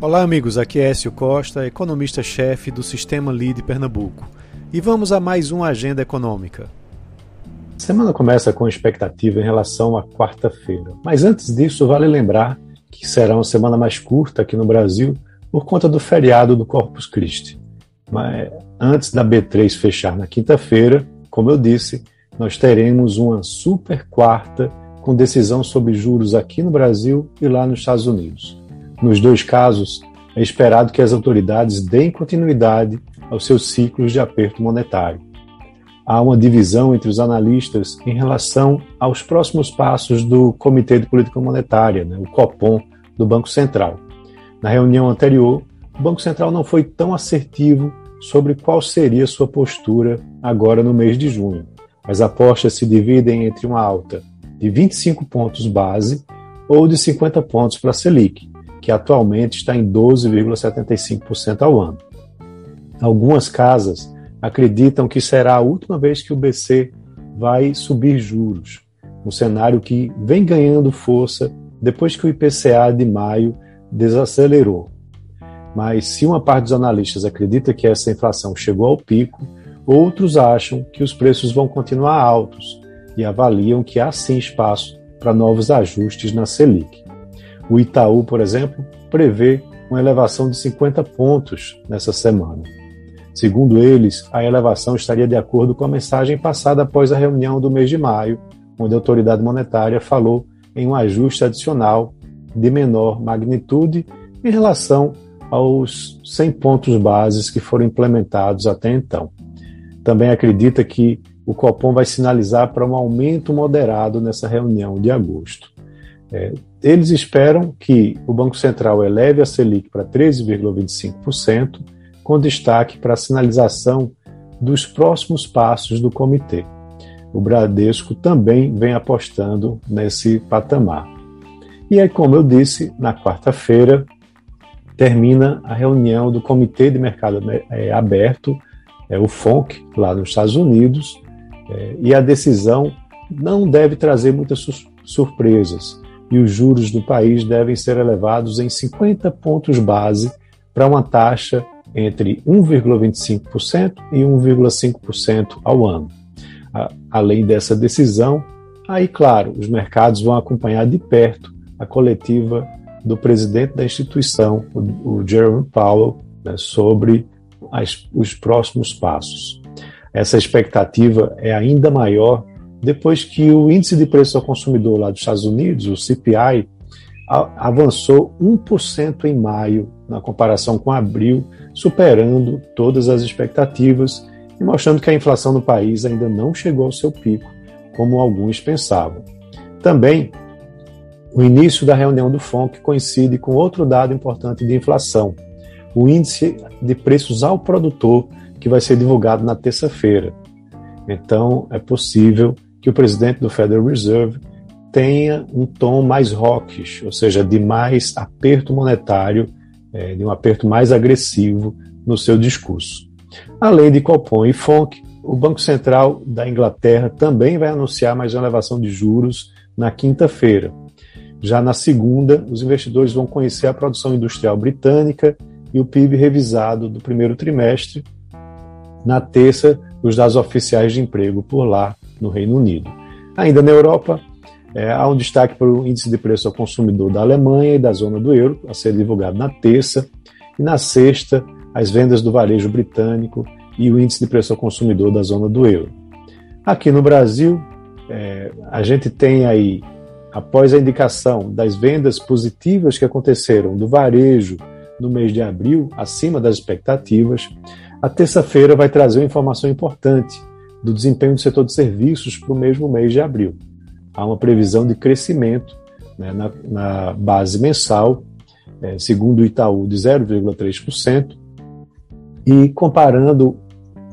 Olá, amigos. Aqui é Écio Costa, economista-chefe do Sistema Lead Pernambuco. E vamos a mais uma agenda econômica. A semana começa com expectativa em relação à quarta-feira. Mas antes disso, vale lembrar que será uma semana mais curta aqui no Brasil por conta do feriado do Corpus Christi. Mas antes da B3 fechar na quinta-feira, como eu disse, nós teremos uma super quarta com decisão sobre juros aqui no Brasil e lá nos Estados Unidos. Nos dois casos, é esperado que as autoridades deem continuidade aos seus ciclos de aperto monetário. Há uma divisão entre os analistas em relação aos próximos passos do Comitê de Política Monetária, né, o COPOM, do Banco Central. Na reunião anterior, o Banco Central não foi tão assertivo sobre qual seria sua postura agora no mês de junho. As apostas se dividem entre uma alta de 25 pontos base ou de 50 pontos para a Selic, que atualmente está em 12,75% ao ano. Algumas casas acreditam que será a última vez que o BC vai subir juros, um cenário que vem ganhando força depois que o IPCA de maio desacelerou. Mas se uma parte dos analistas acredita que essa inflação chegou ao pico, outros acham que os preços vão continuar altos e avaliam que há sim espaço para novos ajustes na Selic. O Itaú, por exemplo, prevê uma elevação de 50 pontos nessa semana. Segundo eles, a elevação estaria de acordo com a mensagem passada após a reunião do mês de maio, onde a autoridade monetária falou em um ajuste adicional de menor magnitude em relação aos 100 pontos bases que foram implementados até então. Também acredita que o Copom vai sinalizar para um aumento moderado nessa reunião de agosto. É, eles esperam que o Banco Central eleve a Selic para 13,25%, com destaque para a sinalização dos próximos passos do comitê. O Bradesco também vem apostando nesse patamar. E aí, como eu disse, na quarta-feira termina a reunião do Comitê de Mercado é, Aberto, é, o FONC, lá nos Estados Unidos, é, e a decisão não deve trazer muitas surpresas e os juros do país devem ser elevados em 50 pontos base para uma taxa entre 1,25% e 1,5% ao ano. Além dessa decisão, aí, claro, os mercados vão acompanhar de perto a coletiva do presidente da instituição, o Jerome Powell, né, sobre as, os próximos passos. Essa expectativa é ainda maior depois que o índice de preço ao consumidor lá dos Estados Unidos, o CPI, avançou 1% em maio, na comparação com abril, superando todas as expectativas e mostrando que a inflação no país ainda não chegou ao seu pico, como alguns pensavam. Também, o início da reunião do FONC coincide com outro dado importante de inflação, o índice de preços ao produtor, que vai ser divulgado na terça-feira. Então, é possível que o presidente do Federal Reserve tenha um tom mais hawkish, ou seja, de mais aperto monetário, é, de um aperto mais agressivo no seu discurso. Além de Copom e FONC, o Banco Central da Inglaterra também vai anunciar mais uma elevação de juros na quinta-feira. Já na segunda, os investidores vão conhecer a produção industrial britânica e o PIB revisado do primeiro trimestre. Na terça, os dados oficiais de emprego por lá no Reino Unido. Ainda na Europa, é, há um destaque para o índice de preço ao consumidor da Alemanha e da zona do euro, a ser divulgado na terça, e na sexta, as vendas do varejo britânico e o índice de preço ao consumidor da zona do euro. Aqui no Brasil, é, a gente tem aí, após a indicação das vendas positivas que aconteceram do varejo no mês de abril, acima das expectativas, a terça-feira vai trazer uma informação importante do desempenho do setor de serviços para o mesmo mês de abril. Há uma previsão de crescimento né, na, na, base mensal, é, segundo o Itaú, de 0,3%, e comparando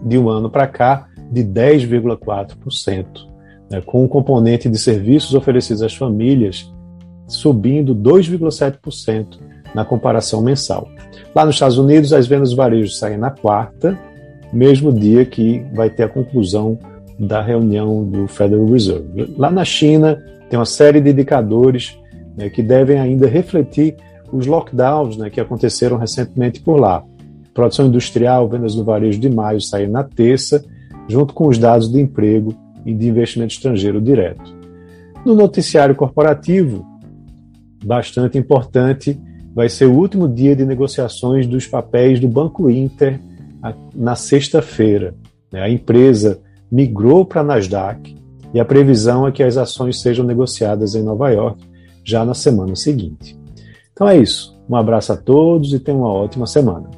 de um ano para cá, de 10,4%, né, com o componente de serviços oferecidos às famílias subindo 2,7% na comparação mensal. Lá nos Estados Unidos, as vendas do varejo saem na quarta, mesmo dia que vai ter a conclusão da reunião do Federal Reserve. Lá na China, tem uma série de indicadores né, que devem ainda refletir os lockdowns né, que aconteceram recentemente por lá. Produção industrial, vendas no varejo de maio saíram na terça, junto com os dados de emprego e de investimento estrangeiro direto. No noticiário corporativo, bastante importante, vai ser o último dia de negociações dos papéis do Banco Inter na sexta-feira. Né. A empresa migrou para a Nasdaq e a previsão é que as ações sejam negociadas em Nova York já na semana seguinte. Então é isso. Um abraço a todos e tenham uma ótima semana.